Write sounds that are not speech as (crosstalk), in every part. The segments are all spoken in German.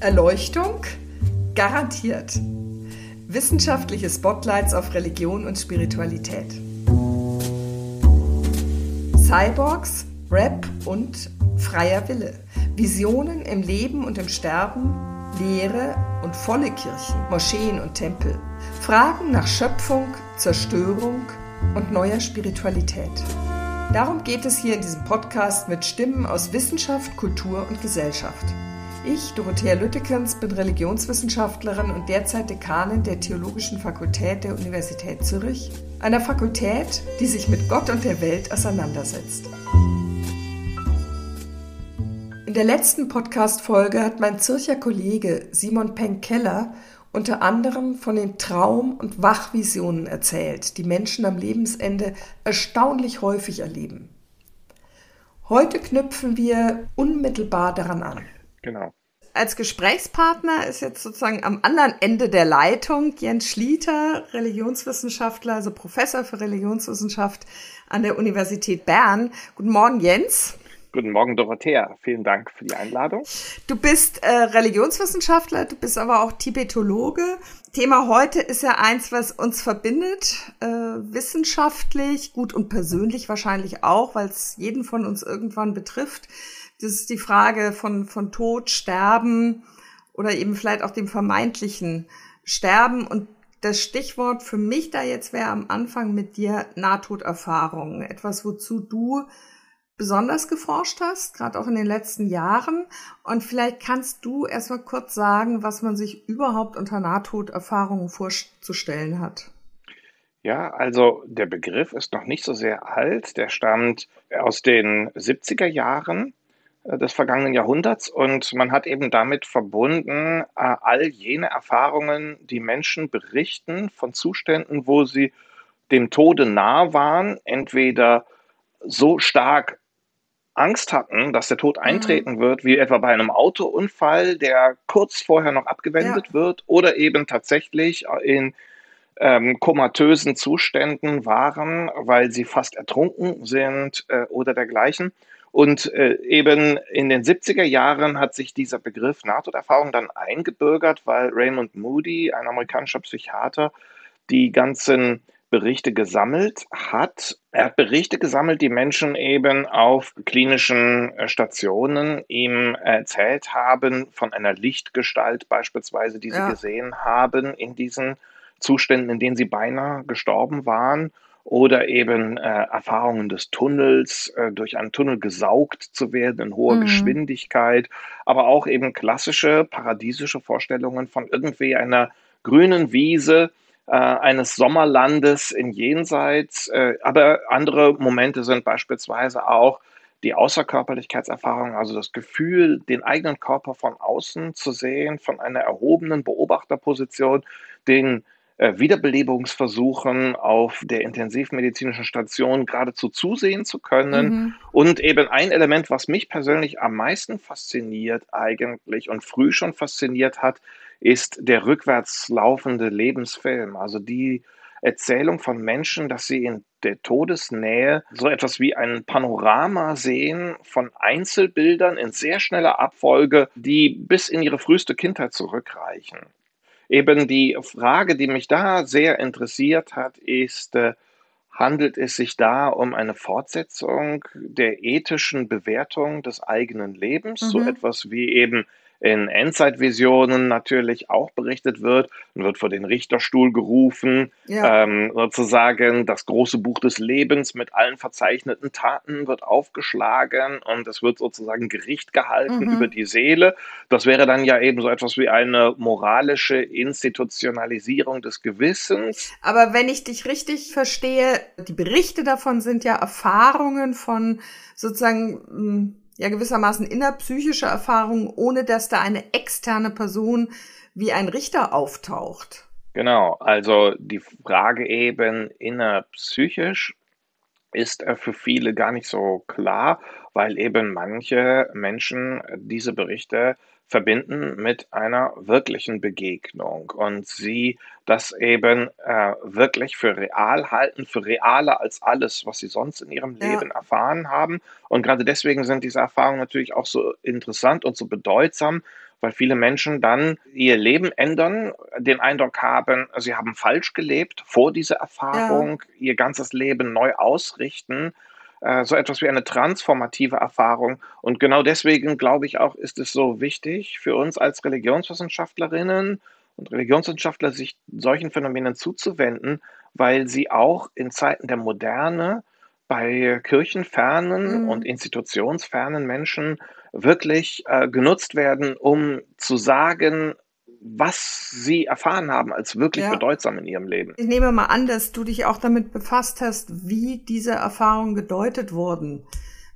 Erleuchtung? Garantiert. Wissenschaftliche Spotlights auf Religion und Spiritualität. Cyborgs, Rap und freier Wille. Visionen im Leben und im Sterben, Lehre und volle Kirchen, Moscheen und Tempel. Fragen nach Schöpfung, Zerstörung und neuer Spiritualität. Darum geht es hier in diesem Podcast mit Stimmen aus Wissenschaft, Kultur und Gesellschaft. Ich, Dorothea Lüttekens, bin Religionswissenschaftlerin und derzeit Dekanin der Theologischen Fakultät der Universität Zürich, einer Fakultät, die sich mit Gott und der Welt auseinandersetzt. In der letzten Podcast-Folge hat mein Zürcher Kollege Simon Penk-Keller unter anderem von den Traum- und Wachvisionen erzählt, die Menschen am Lebensende erstaunlich häufig erleben. Heute knüpfen wir unmittelbar daran an. Genau. Als Gesprächspartner ist jetzt sozusagen am anderen Ende der Leitung Jens Schlieter, Religionswissenschaftler, also Professor für Religionswissenschaft an der Universität Bern. Guten Morgen, Jens. Guten Morgen, Dorothea. Vielen Dank für die Einladung. Du bist äh, Religionswissenschaftler, du bist aber auch Tibetologe. Thema heute ist ja eins, was uns verbindet, äh, wissenschaftlich, gut und persönlich wahrscheinlich auch, weil es jeden von uns irgendwann betrifft. Das ist die Frage von, von Tod, Sterben oder eben vielleicht auch dem vermeintlichen Sterben. Und das Stichwort für mich da jetzt wäre am Anfang mit dir Nahtoderfahrungen. Etwas, wozu du besonders geforscht hast, gerade auch in den letzten Jahren. Und vielleicht kannst du erstmal kurz sagen, was man sich überhaupt unter Nahtoderfahrungen vorzustellen hat. Ja, also der Begriff ist noch nicht so sehr alt. Der stammt aus den 70er Jahren des vergangenen Jahrhunderts und man hat eben damit verbunden äh, all jene Erfahrungen, die Menschen berichten von Zuständen, wo sie dem Tode nah waren, entweder so stark Angst hatten, dass der Tod mhm. eintreten mhm. wird, wie etwa bei einem Autounfall, der kurz vorher noch abgewendet ja. wird, oder eben tatsächlich in ähm, komatösen Zuständen waren, weil sie fast ertrunken sind äh, oder dergleichen. Und äh, eben in den 70er Jahren hat sich dieser Begriff Nahtoderfahrung dann eingebürgert, weil Raymond Moody, ein amerikanischer Psychiater, die ganzen Berichte gesammelt hat. Er hat Berichte gesammelt, die Menschen eben auf klinischen äh, Stationen ihm erzählt haben von einer Lichtgestalt beispielsweise, die ja. sie gesehen haben in diesen Zuständen, in denen sie beinahe gestorben waren oder eben äh, Erfahrungen des Tunnels, äh, durch einen Tunnel gesaugt zu werden in hoher mhm. Geschwindigkeit, aber auch eben klassische paradiesische Vorstellungen von irgendwie einer grünen Wiese, äh, eines Sommerlandes in Jenseits. Äh, aber andere Momente sind beispielsweise auch die Außerkörperlichkeitserfahrung, also das Gefühl, den eigenen Körper von außen zu sehen, von einer erhobenen Beobachterposition, den Wiederbelebungsversuchen auf der intensivmedizinischen Station geradezu zusehen zu können. Mhm. Und eben ein Element, was mich persönlich am meisten fasziniert eigentlich und früh schon fasziniert hat, ist der rückwärts laufende Lebensfilm. Also die Erzählung von Menschen, dass sie in der Todesnähe so etwas wie ein Panorama sehen von Einzelbildern in sehr schneller Abfolge, die bis in ihre früheste Kindheit zurückreichen. Eben die Frage, die mich da sehr interessiert hat, ist, äh, handelt es sich da um eine Fortsetzung der ethischen Bewertung des eigenen Lebens, mhm. so etwas wie eben in Endzeitvisionen natürlich auch berichtet wird und wird vor den Richterstuhl gerufen. Ja. Ähm, sozusagen das große Buch des Lebens mit allen verzeichneten Taten wird aufgeschlagen und es wird sozusagen Gericht gehalten mhm. über die Seele. Das wäre dann ja eben so etwas wie eine moralische Institutionalisierung des Gewissens. Aber wenn ich dich richtig verstehe, die Berichte davon sind ja Erfahrungen von sozusagen hm, ja gewissermaßen innerpsychische Erfahrungen, ohne dass da eine externe Person wie ein Richter auftaucht. Genau, also die Frage eben innerpsychisch ist für viele gar nicht so klar, weil eben manche Menschen diese Berichte verbinden mit einer wirklichen Begegnung und sie das eben äh, wirklich für real halten, für realer als alles, was sie sonst in ihrem Leben ja. erfahren haben. Und gerade deswegen sind diese Erfahrungen natürlich auch so interessant und so bedeutsam, weil viele Menschen dann ihr Leben ändern, den Eindruck haben, sie haben falsch gelebt vor dieser Erfahrung, ja. ihr ganzes Leben neu ausrichten äh, so etwas wie eine transformative Erfahrung. Und genau deswegen glaube ich auch, ist es so wichtig für uns als Religionswissenschaftlerinnen und Religionswissenschaftler, sich solchen Phänomenen zuzuwenden, weil sie auch in Zeiten der Moderne bei kirchenfernen mhm. und institutionsfernen Menschen wirklich äh, genutzt werden, um zu sagen, was sie erfahren haben als wirklich ja. bedeutsam in ihrem Leben. Ich nehme mal an, dass du dich auch damit befasst hast, wie diese Erfahrungen gedeutet wurden.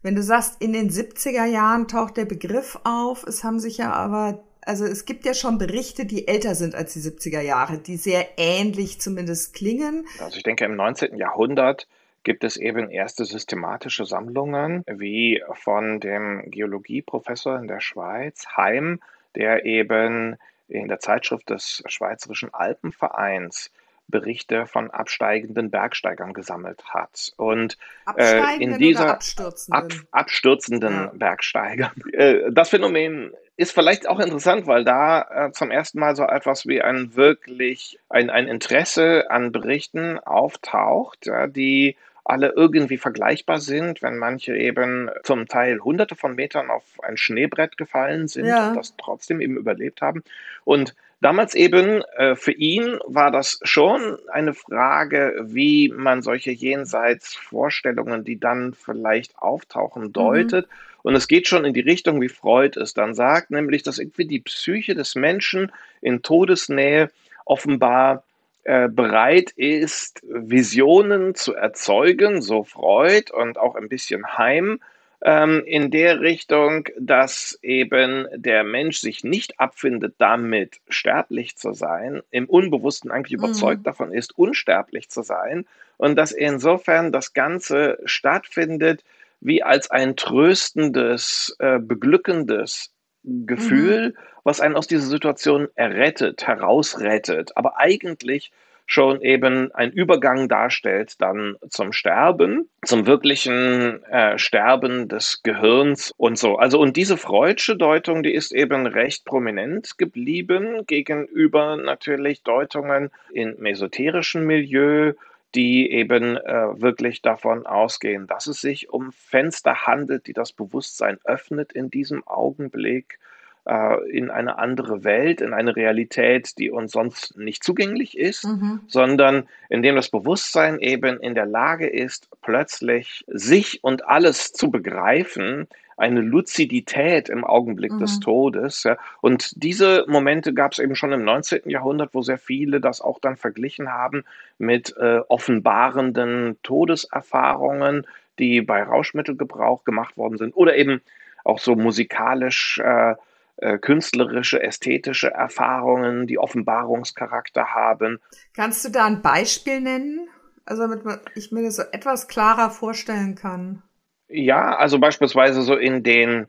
Wenn du sagst, in den 70er Jahren taucht der Begriff auf, es haben sich ja aber, also es gibt ja schon Berichte, die älter sind als die 70er Jahre, die sehr ähnlich zumindest klingen. Also ich denke, im 19. Jahrhundert gibt es eben erste systematische Sammlungen, wie von dem Geologieprofessor in der Schweiz, Heim, der eben in der Zeitschrift des Schweizerischen Alpenvereins Berichte von absteigenden Bergsteigern gesammelt hat. Und äh, in dieser abstürzenden, ab, abstürzenden ja. Bergsteigern. Äh, das Phänomen ist vielleicht auch interessant, weil da äh, zum ersten Mal so etwas wie ein wirklich ein, ein Interesse an Berichten auftaucht, ja, die alle irgendwie vergleichbar sind, wenn manche eben zum Teil hunderte von Metern auf ein Schneebrett gefallen sind ja. und das trotzdem eben überlebt haben. Und damals eben äh, für ihn war das schon eine Frage, wie man solche Jenseitsvorstellungen, die dann vielleicht auftauchen, mhm. deutet. Mhm. Und es geht schon in die Richtung, wie Freud es dann sagt, nämlich, dass irgendwie die Psyche des Menschen in Todesnähe offenbar bereit ist, Visionen zu erzeugen, so Freud und auch ein bisschen Heim, ähm, in der Richtung, dass eben der Mensch sich nicht abfindet, damit sterblich zu sein, im Unbewussten eigentlich überzeugt mhm. davon ist, unsterblich zu sein und dass insofern das Ganze stattfindet wie als ein tröstendes, äh, beglückendes Gefühl, mhm. was einen aus dieser Situation errettet, herausrettet, aber eigentlich schon eben ein Übergang darstellt dann zum Sterben, zum wirklichen äh, Sterben des Gehirns und so. Also und diese Freudsche Deutung, die ist eben recht prominent geblieben gegenüber natürlich Deutungen in mesoterischen Milieu, die eben äh, wirklich davon ausgehen, dass es sich um Fenster handelt, die das Bewusstsein öffnet in diesem Augenblick äh, in eine andere Welt, in eine Realität, die uns sonst nicht zugänglich ist, mhm. sondern in dem das Bewusstsein eben in der Lage ist, plötzlich sich und alles zu begreifen, eine Luzidität im Augenblick mhm. des Todes. Ja. Und diese Momente gab es eben schon im 19. Jahrhundert, wo sehr viele das auch dann verglichen haben mit äh, offenbarenden Todeserfahrungen, die bei Rauschmittelgebrauch gemacht worden sind oder eben auch so musikalisch äh, äh, künstlerische, ästhetische Erfahrungen, die Offenbarungscharakter haben. Kannst du da ein Beispiel nennen? Also damit ich mir das so etwas klarer vorstellen kann. Ja, also beispielsweise so in den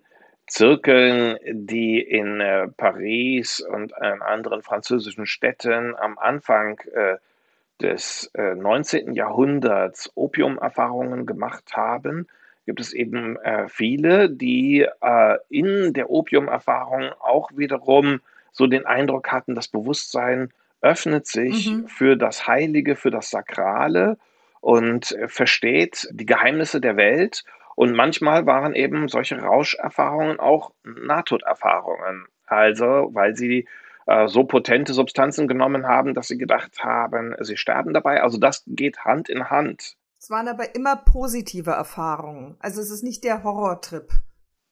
Zirkeln, die in äh, Paris und in anderen französischen Städten am Anfang äh, des äh, 19. Jahrhunderts Opiumerfahrungen gemacht haben, gibt es eben äh, viele, die äh, in der Opiumerfahrung auch wiederum so den Eindruck hatten, das Bewusstsein öffnet sich mhm. für das Heilige, für das Sakrale und äh, versteht die Geheimnisse der Welt. Und manchmal waren eben solche Rauscherfahrungen auch Nahtoderfahrungen. Also, weil sie äh, so potente Substanzen genommen haben, dass sie gedacht haben, sie sterben dabei. Also das geht Hand in Hand. Es waren aber immer positive Erfahrungen. Also es ist nicht der Horrortrip.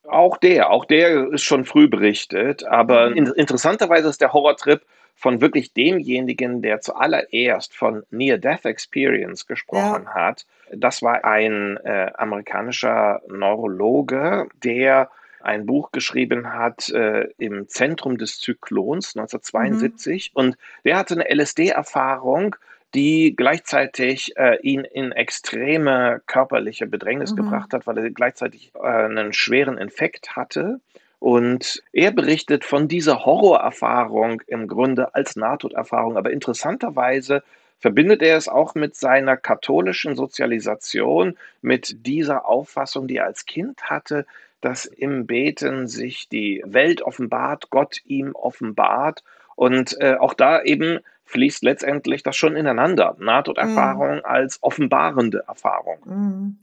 Auch der, auch der ist schon früh berichtet, aber mhm. in, interessanterweise ist der Horrortrip von wirklich demjenigen, der zuallererst von Near-Death Experience gesprochen ja. hat. Das war ein äh, amerikanischer Neurologe, der ein Buch geschrieben hat äh, im Zentrum des Zyklons 1972 mhm. und der hatte eine LSD-Erfahrung, die gleichzeitig äh, ihn in extreme körperliche Bedrängnis mhm. gebracht hat, weil er gleichzeitig äh, einen schweren Infekt hatte. Und er berichtet von dieser Horrorerfahrung im Grunde als Nahtoderfahrung. Aber interessanterweise verbindet er es auch mit seiner katholischen Sozialisation, mit dieser Auffassung, die er als Kind hatte, dass im Beten sich die Welt offenbart, Gott ihm offenbart. Und äh, auch da eben fließt letztendlich das schon ineinander. Nahtoderfahrung mhm. als offenbarende Erfahrung. Mhm.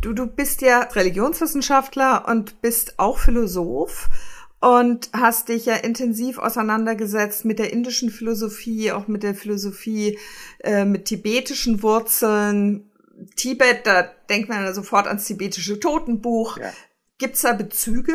Du, du bist ja Religionswissenschaftler und bist auch Philosoph und hast dich ja intensiv auseinandergesetzt mit der indischen Philosophie, auch mit der Philosophie äh, mit tibetischen Wurzeln. Tibet, da denkt man ja sofort ans tibetische Totenbuch. Ja. Gibt es da Bezüge?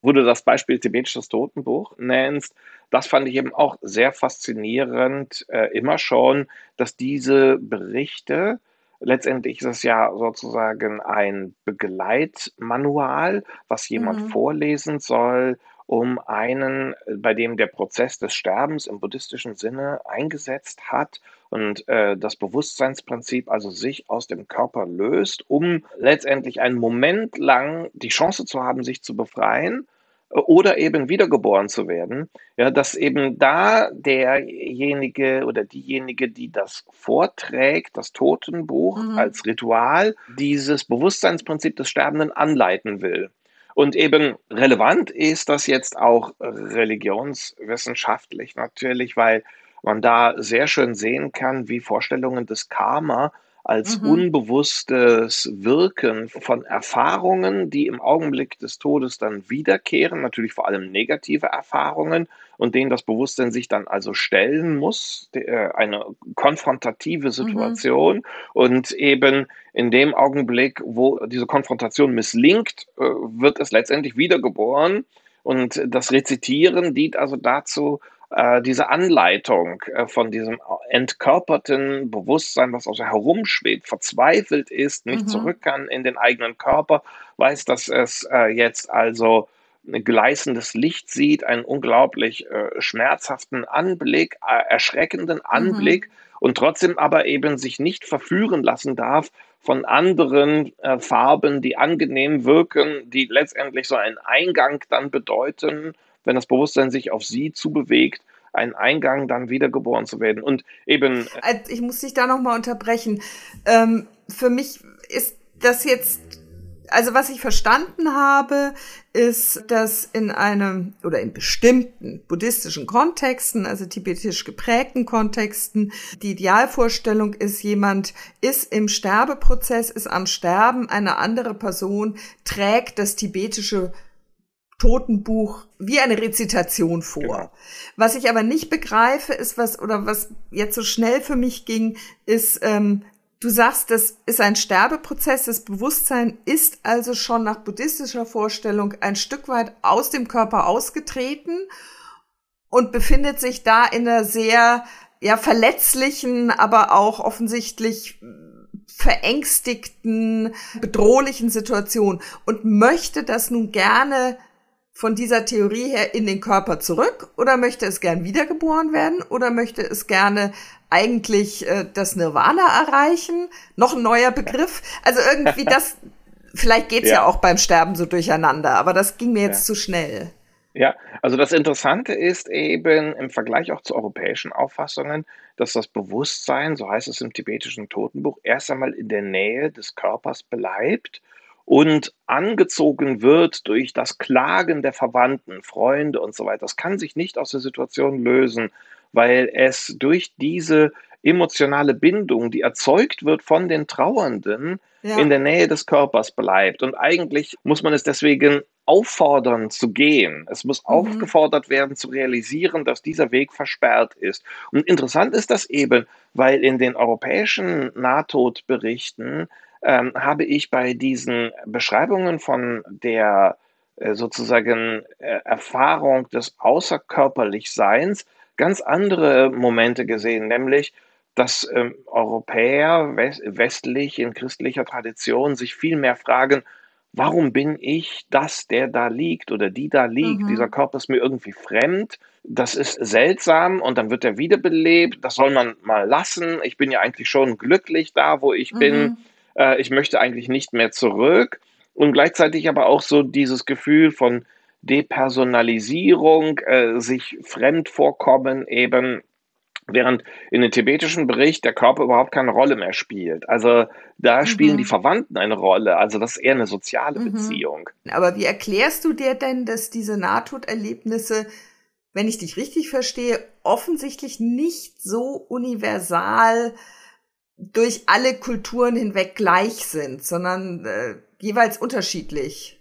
Wo du das Beispiel tibetisches Totenbuch nennst, das fand ich eben auch sehr faszinierend, äh, immer schon, dass diese Berichte, letztendlich ist es ja sozusagen ein Begleitmanual, was jemand mhm. vorlesen soll, um einen, bei dem der Prozess des Sterbens im buddhistischen Sinne eingesetzt hat und äh, das Bewusstseinsprinzip also sich aus dem Körper löst, um letztendlich einen Moment lang die Chance zu haben, sich zu befreien oder eben wiedergeboren zu werden, ja, dass eben da derjenige oder diejenige, die das vorträgt, das Totenbuch mhm. als Ritual, dieses Bewusstseinsprinzip des Sterbenden anleiten will. Und eben relevant ist das jetzt auch religionswissenschaftlich natürlich, weil man da sehr schön sehen kann, wie Vorstellungen des Karma als mhm. unbewusstes Wirken von Erfahrungen, die im Augenblick des Todes dann wiederkehren, natürlich vor allem negative Erfahrungen und denen das Bewusstsein sich dann also stellen muss, äh, eine konfrontative mhm. Situation mhm. und eben in dem Augenblick, wo diese Konfrontation misslingt, äh, wird es letztendlich wiedergeboren und das Rezitieren dient also dazu, äh, diese Anleitung äh, von diesem entkörperten Bewusstsein, was also herumschwebt, verzweifelt ist, nicht mhm. zurück kann in den eigenen Körper, weiß, dass es äh, jetzt also ein gleißendes Licht sieht, einen unglaublich äh, schmerzhaften Anblick, äh, erschreckenden mhm. Anblick mhm. und trotzdem aber eben sich nicht verführen lassen darf von anderen äh, Farben, die angenehm wirken, die letztendlich so einen Eingang dann bedeuten wenn das Bewusstsein sich auf sie zubewegt, einen Eingang dann wiedergeboren zu werden. Und eben. Äh, ich muss dich da nochmal unterbrechen. Ähm, für mich ist das jetzt also was ich verstanden habe, ist, dass in einem oder in bestimmten buddhistischen Kontexten, also tibetisch geprägten Kontexten, die Idealvorstellung ist, jemand ist im Sterbeprozess, ist am Sterben, eine andere Person trägt das tibetische Totenbuch wie eine Rezitation vor. Genau. Was ich aber nicht begreife, ist was, oder was jetzt so schnell für mich ging, ist, ähm, du sagst, das ist ein Sterbeprozess, das Bewusstsein ist also schon nach buddhistischer Vorstellung ein Stück weit aus dem Körper ausgetreten und befindet sich da in einer sehr, ja, verletzlichen, aber auch offensichtlich verängstigten, bedrohlichen Situation und möchte das nun gerne von dieser Theorie her in den Körper zurück oder möchte es gern wiedergeboren werden oder möchte es gerne eigentlich äh, das Nirvana erreichen? Noch ein neuer Begriff. Also irgendwie (laughs) das, vielleicht geht's ja. ja auch beim Sterben so durcheinander, aber das ging mir jetzt ja. zu schnell. Ja, also das Interessante ist eben im Vergleich auch zu europäischen Auffassungen, dass das Bewusstsein, so heißt es im tibetischen Totenbuch, erst einmal in der Nähe des Körpers bleibt und angezogen wird durch das Klagen der Verwandten, Freunde und so weiter. Das kann sich nicht aus der Situation lösen, weil es durch diese emotionale Bindung, die erzeugt wird von den Trauernden, ja. in der Nähe des Körpers bleibt. Und eigentlich muss man es deswegen auffordern zu gehen. Es muss mhm. aufgefordert werden zu realisieren, dass dieser Weg versperrt ist. Und interessant ist das eben, weil in den europäischen Nahtodberichten ähm, habe ich bei diesen Beschreibungen von der äh, sozusagen äh, Erfahrung des Außerkörperlichseins ganz andere Momente gesehen, nämlich dass ähm, Europäer west westlich in christlicher Tradition sich viel mehr fragen, warum bin ich das, der da liegt oder die da liegt? Mhm. Dieser Körper ist mir irgendwie fremd. Das ist seltsam und dann wird er wiederbelebt. Das soll man mal lassen. Ich bin ja eigentlich schon glücklich da, wo ich mhm. bin. Äh, ich möchte eigentlich nicht mehr zurück. Und gleichzeitig aber auch so dieses Gefühl von Depersonalisierung, äh, sich fremd vorkommen eben während in dem tibetischen Bericht der Körper überhaupt keine Rolle mehr spielt. Also da spielen mhm. die Verwandten eine Rolle. Also das ist eher eine soziale mhm. Beziehung. Aber wie erklärst du dir denn, dass diese Nahtoderlebnisse, wenn ich dich richtig verstehe, offensichtlich nicht so universal durch alle Kulturen hinweg gleich sind, sondern äh, jeweils unterschiedlich?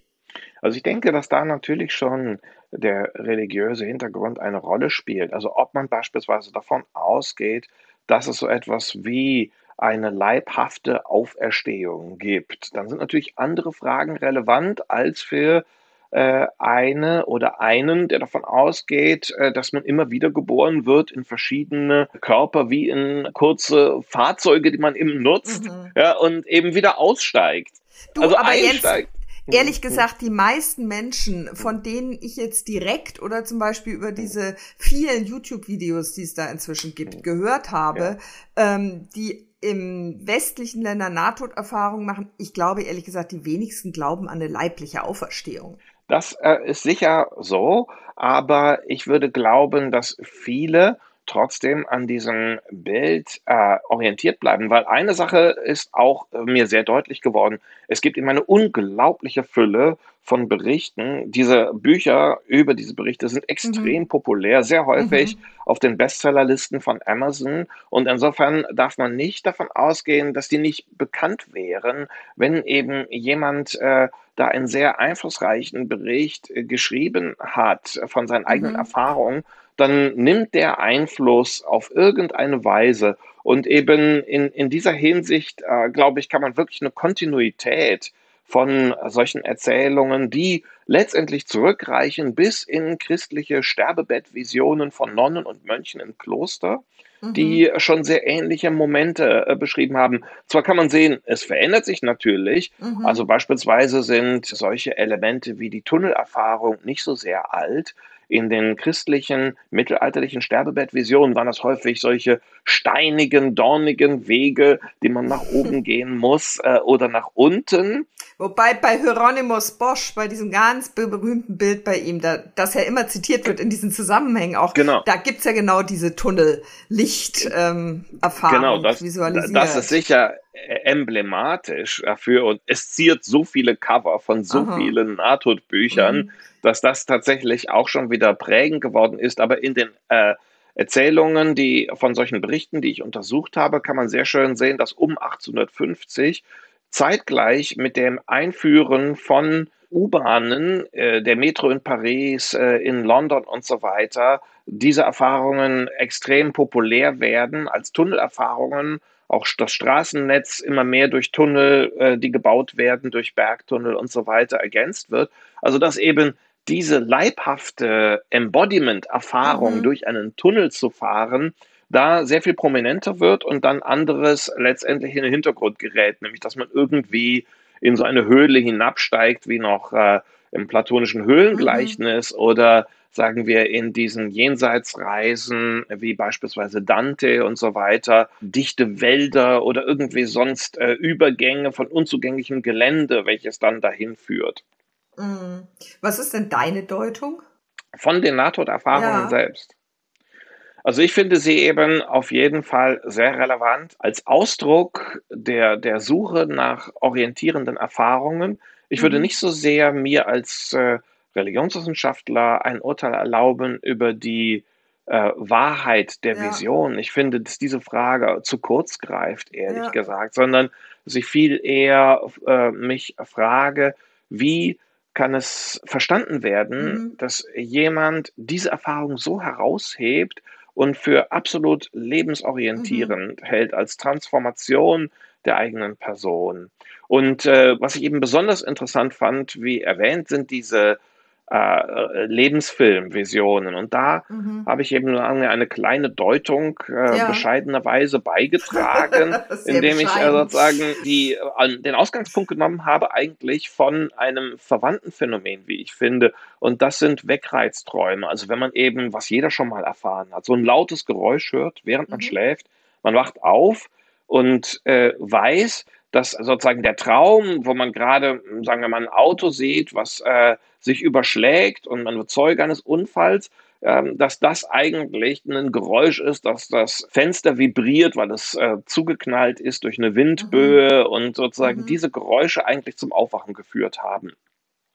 Also ich denke, dass da natürlich schon der religiöse Hintergrund eine Rolle spielt. Also ob man beispielsweise davon ausgeht, dass es so etwas wie eine leibhafte Auferstehung gibt, dann sind natürlich andere Fragen relevant als für eine oder einen, der davon ausgeht, äh, dass man immer wieder geboren wird in verschiedene Körper, wie in kurze Fahrzeuge, die man eben nutzt mhm. ja, und eben wieder aussteigt. Du, also einsteigt. Jens, Ehrlich gesagt, die meisten Menschen, von denen ich jetzt direkt oder zum Beispiel über diese vielen YouTube-Videos, die es da inzwischen gibt, gehört habe, ja. ähm, die im westlichen Ländern Nahtoderfahrungen machen, ich glaube ehrlich gesagt, die wenigsten glauben an eine leibliche Auferstehung. Das äh, ist sicher so, aber ich würde glauben, dass viele trotzdem an diesem Bild äh, orientiert bleiben, weil eine Sache ist auch äh, mir sehr deutlich geworden. Es gibt eben eine unglaubliche Fülle von Berichten. Diese Bücher über diese Berichte sind extrem mhm. populär, sehr häufig mhm. auf den Bestsellerlisten von Amazon. Und insofern darf man nicht davon ausgehen, dass die nicht bekannt wären, wenn eben jemand äh, da einen sehr einflussreichen Bericht äh, geschrieben hat von seinen eigenen mhm. Erfahrungen dann nimmt der Einfluss auf irgendeine Weise. Und eben in, in dieser Hinsicht, äh, glaube ich, kann man wirklich eine Kontinuität von solchen Erzählungen, die letztendlich zurückreichen bis in christliche Sterbebettvisionen von Nonnen und Mönchen im Kloster, mhm. die schon sehr ähnliche Momente äh, beschrieben haben. Zwar kann man sehen, es verändert sich natürlich, mhm. also beispielsweise sind solche Elemente wie die Tunnelerfahrung nicht so sehr alt, in den christlichen, mittelalterlichen Sterbebettvisionen waren das häufig solche steinigen, dornigen Wege, die man nach (laughs) oben gehen muss äh, oder nach unten. Wobei bei Hieronymus Bosch, bei diesem ganz berühmten Bild bei ihm, da, das ja immer zitiert wird in diesen Zusammenhängen auch, genau. da gibt's ja genau diese Tunnel-Licht-Erfahrung ähm, genau, das, visualisiert. Das ist sicher emblematisch dafür und es ziert so viele Cover von so Aha. vielen Nahtodbüchern, mhm. Dass das tatsächlich auch schon wieder prägend geworden ist. Aber in den äh, Erzählungen, die von solchen Berichten, die ich untersucht habe, kann man sehr schön sehen, dass um 1850 zeitgleich mit dem Einführen von U-Bahnen, äh, der Metro in Paris, äh, in London und so weiter, diese Erfahrungen extrem populär werden als Tunnelerfahrungen auch das Straßennetz immer mehr durch Tunnel, äh, die gebaut werden, durch Bergtunnel und so weiter ergänzt wird. Also dass eben diese leibhafte Embodiment-Erfahrung mhm. durch einen Tunnel zu fahren, da sehr viel prominenter wird und dann anderes letztendlich in den Hintergrund gerät, nämlich dass man irgendwie in so eine Höhle hinabsteigt, wie noch äh, im platonischen Höhlengleichnis mhm. oder sagen wir, in diesen Jenseitsreisen, wie beispielsweise Dante und so weiter, dichte Wälder oder irgendwie sonst äh, Übergänge von unzugänglichem Gelände, welches dann dahin führt. Mhm. Was ist denn deine Deutung? Von den Nahtoderfahrungen ja. selbst. Also ich finde sie eben auf jeden Fall sehr relevant als Ausdruck der, der Suche nach orientierenden Erfahrungen. Ich würde mhm. nicht so sehr mir als äh, Religionswissenschaftler ein Urteil erlauben über die äh, Wahrheit der ja. Vision. Ich finde, dass diese Frage zu kurz greift, ehrlich ja. gesagt, sondern dass ich viel eher äh, mich frage, wie kann es verstanden werden, mhm. dass jemand diese Erfahrung so heraushebt und für absolut lebensorientierend mhm. hält als Transformation der eigenen Person. Und äh, was ich eben besonders interessant fand, wie erwähnt, sind diese äh, Lebensfilmvisionen. Und da mhm. habe ich eben nur eine kleine Deutung äh, ja. bescheidenerweise beigetragen, (laughs) indem ich äh, sozusagen die, äh, den Ausgangspunkt genommen habe, eigentlich von einem verwandten Phänomen, wie ich finde. Und das sind Wegreizträume. Also wenn man eben, was jeder schon mal erfahren hat, so ein lautes Geräusch hört, während man mhm. schläft, man wacht auf und äh, weiß, dass sozusagen der Traum, wo man gerade, sagen wir mal, ein Auto sieht, was äh, sich überschlägt und man wird Zeuge eines Unfalls, ähm, dass das eigentlich ein Geräusch ist, dass das Fenster vibriert, weil es äh, zugeknallt ist durch eine Windböe mhm. und sozusagen mhm. diese Geräusche eigentlich zum Aufwachen geführt haben.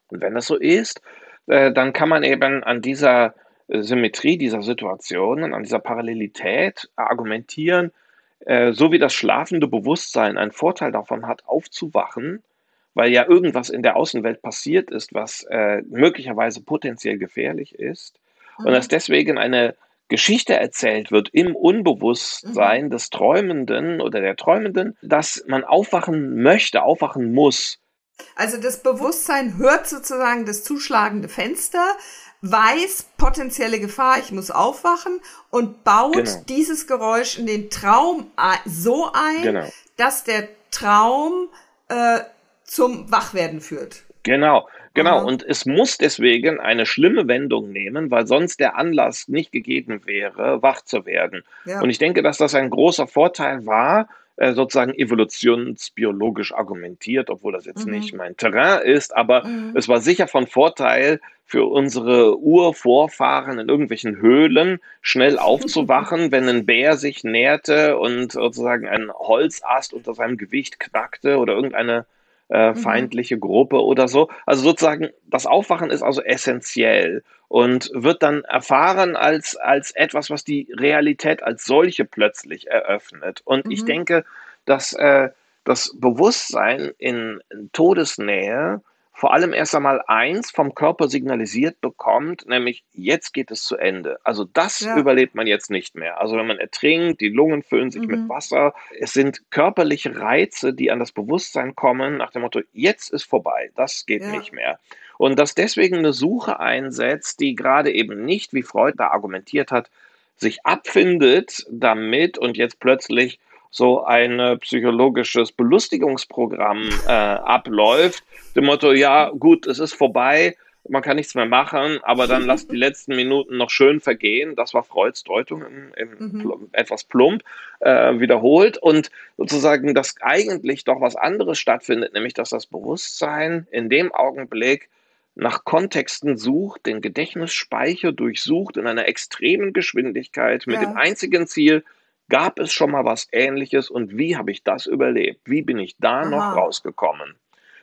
Und wenn das so ist, äh, dann kann man eben an dieser Symmetrie dieser Situationen, an dieser Parallelität argumentieren, äh, so wie das schlafende Bewusstsein einen Vorteil davon hat, aufzuwachen, weil ja irgendwas in der Außenwelt passiert ist, was äh, möglicherweise potenziell gefährlich ist, mhm. und dass deswegen eine Geschichte erzählt wird im Unbewusstsein mhm. des Träumenden oder der Träumenden, dass man aufwachen möchte, aufwachen muss. Also das Bewusstsein hört sozusagen das zuschlagende Fenster, weiß potenzielle Gefahr, ich muss aufwachen und baut genau. dieses Geräusch in den Traum so ein, genau. dass der Traum äh, zum Wachwerden führt. Genau, genau. Aha. Und es muss deswegen eine schlimme Wendung nehmen, weil sonst der Anlass nicht gegeben wäre, wach zu werden. Ja. Und ich denke, dass das ein großer Vorteil war, äh, sozusagen evolutionsbiologisch argumentiert, obwohl das jetzt mhm. nicht mein Terrain ist, aber mhm. es war sicher von Vorteil für unsere Urvorfahren in irgendwelchen Höhlen schnell (laughs) aufzuwachen, wenn ein Bär sich näherte und sozusagen ein Holzast unter seinem Gewicht knackte oder irgendeine äh, mhm. feindliche Gruppe oder so. Also sozusagen das Aufwachen ist also essentiell und wird dann erfahren als, als etwas, was die Realität als solche plötzlich eröffnet. Und mhm. ich denke, dass äh, das Bewusstsein in Todesnähe vor allem erst einmal eins vom Körper signalisiert bekommt, nämlich jetzt geht es zu Ende. Also das ja. überlebt man jetzt nicht mehr. Also wenn man ertrinkt, die Lungen füllen sich mhm. mit Wasser. Es sind körperliche Reize, die an das Bewusstsein kommen, nach dem Motto, jetzt ist vorbei, das geht ja. nicht mehr. Und dass deswegen eine Suche einsetzt, die gerade eben nicht, wie Freud da argumentiert hat, sich abfindet damit und jetzt plötzlich so ein psychologisches Belustigungsprogramm äh, abläuft, dem Motto, ja gut, es ist vorbei, man kann nichts mehr machen, aber dann lasst die letzten Minuten noch schön vergehen. Das war Freuds Deutung im, im mhm. etwas plump äh, wiederholt und sozusagen, dass eigentlich doch was anderes stattfindet, nämlich dass das Bewusstsein in dem Augenblick nach Kontexten sucht, den Gedächtnisspeicher durchsucht in einer extremen Geschwindigkeit mit ja. dem einzigen Ziel, Gab es schon mal was Ähnliches und wie habe ich das überlebt? Wie bin ich da Aha. noch rausgekommen?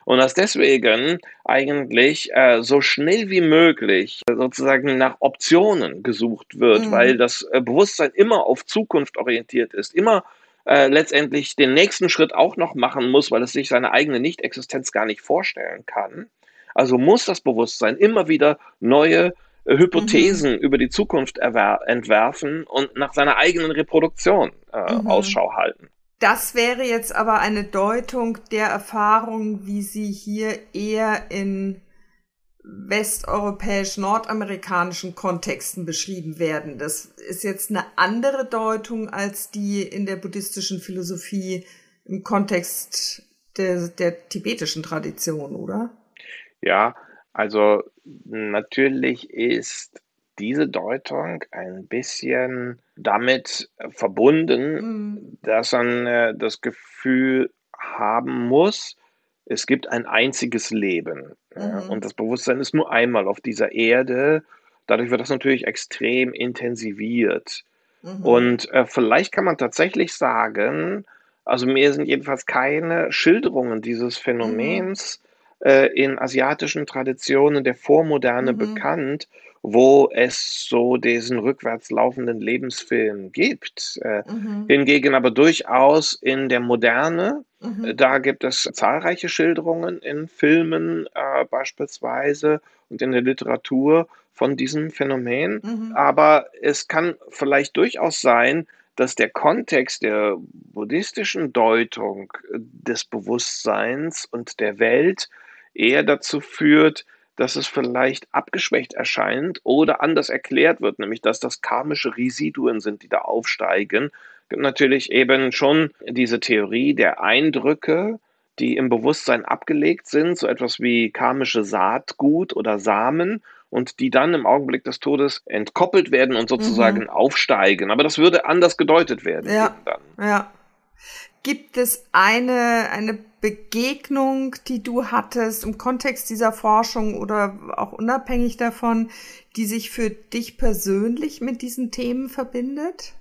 Und dass deswegen eigentlich äh, so schnell wie möglich sozusagen nach Optionen gesucht wird, mhm. weil das äh, Bewusstsein immer auf Zukunft orientiert ist, immer äh, letztendlich den nächsten Schritt auch noch machen muss, weil es sich seine eigene Nichtexistenz gar nicht vorstellen kann. Also muss das Bewusstsein immer wieder neue Hypothesen mhm. über die Zukunft entwerfen und nach seiner eigenen Reproduktion äh, mhm. Ausschau halten. Das wäre jetzt aber eine Deutung der Erfahrung, wie sie hier eher in westeuropäisch-nordamerikanischen Kontexten beschrieben werden. Das ist jetzt eine andere Deutung als die in der buddhistischen Philosophie im Kontext der, der tibetischen Tradition, oder? Ja, also natürlich ist diese Deutung ein bisschen damit verbunden, mhm. dass man äh, das Gefühl haben muss, es gibt ein einziges Leben. Mhm. und das Bewusstsein ist nur einmal auf dieser Erde. Dadurch wird das natürlich extrem intensiviert. Mhm. Und äh, vielleicht kann man tatsächlich sagen, also mir sind jedenfalls keine Schilderungen dieses mhm. Phänomens äh, in asiatischen Traditionen der Vormoderne mhm. bekannt, wo es so diesen rückwärts laufenden Lebensfilm gibt. Äh, mhm. Hingegen aber durchaus in der Moderne, mhm. Äh, da gibt es zahlreiche Schilderungen in Filmen äh, beispielsweise und in der Literatur von diesem Phänomen. Mhm. Aber es kann vielleicht durchaus sein, dass der Kontext der buddhistischen Deutung des Bewusstseins und der Welt eher dazu führt, dass es vielleicht abgeschwächt erscheint oder anders erklärt wird, nämlich dass das karmische Residuen sind, die da aufsteigen. Natürlich eben schon diese Theorie der Eindrücke, die im Bewusstsein abgelegt sind, so etwas wie karmische Saatgut oder Samen und die dann im Augenblick des Todes entkoppelt werden und sozusagen mhm. aufsteigen. Aber das würde anders gedeutet werden. Ja. ja. Gibt es eine, eine Begegnung, die du hattest im Kontext dieser Forschung oder auch unabhängig davon, die sich für dich persönlich mit diesen Themen verbindet?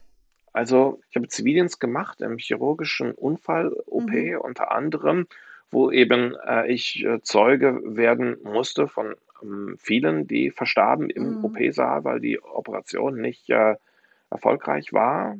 Also ich habe Zivildienst gemacht im chirurgischen Unfall-OP mhm. unter anderem, wo eben äh, ich äh, Zeuge werden musste von ähm, vielen, die verstarben im mhm. OP-Saal, weil die Operation nicht äh, erfolgreich war.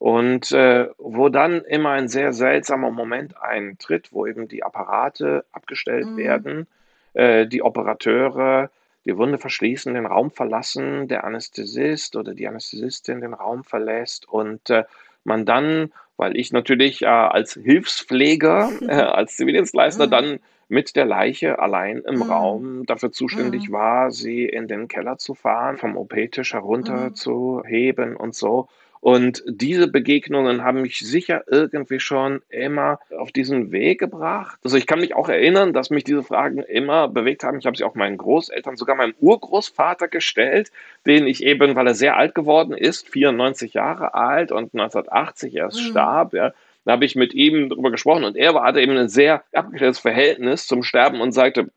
Und äh, wo dann immer ein sehr seltsamer Moment eintritt, wo eben die Apparate abgestellt mhm. werden, äh, die Operateure die Wunde verschließen, den Raum verlassen, der Anästhesist oder die Anästhesistin den Raum verlässt und äh, man dann, weil ich natürlich äh, als Hilfspfleger, äh, (laughs) als Zivildienstleister mhm. dann mit der Leiche allein im mhm. Raum dafür zuständig mhm. war, sie in den Keller zu fahren, vom OP-Tisch herunter mhm. zu heben und so. Und diese Begegnungen haben mich sicher irgendwie schon immer auf diesen Weg gebracht. Also ich kann mich auch erinnern, dass mich diese Fragen immer bewegt haben. Ich habe sie auch meinen Großeltern, sogar meinem Urgroßvater gestellt, den ich eben, weil er sehr alt geworden ist, 94 Jahre alt und 1980 erst mhm. starb, ja, da habe ich mit ihm darüber gesprochen und er hatte eben ein sehr abgestelltes Verhältnis zum Sterben und sagte,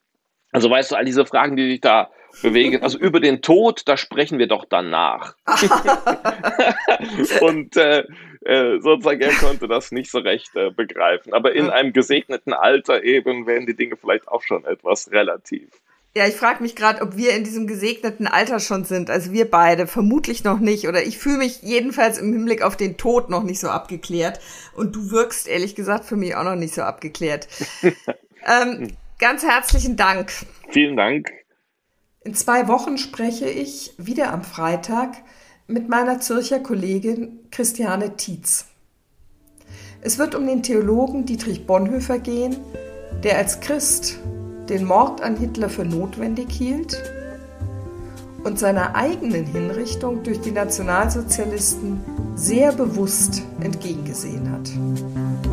also weißt du, all diese Fragen, die dich da bewegen, also über den Tod, da sprechen wir doch danach. (laughs) und äh, äh, sozusagen, er konnte das nicht so recht äh, begreifen. Aber in einem gesegneten Alter eben werden die Dinge vielleicht auch schon etwas relativ. Ja, ich frage mich gerade, ob wir in diesem gesegneten Alter schon sind. Also wir beide, vermutlich noch nicht. Oder ich fühle mich jedenfalls im Hinblick auf den Tod noch nicht so abgeklärt. Und du wirkst ehrlich gesagt für mich auch noch nicht so abgeklärt. (laughs) ähm, ganz herzlichen Dank. Vielen Dank. In zwei Wochen spreche ich wieder am Freitag mit meiner Zürcher Kollegin Christiane Tietz. Es wird um den Theologen Dietrich Bonhoeffer gehen, der als Christ den Mord an Hitler für notwendig hielt und seiner eigenen Hinrichtung durch die Nationalsozialisten sehr bewusst entgegengesehen hat.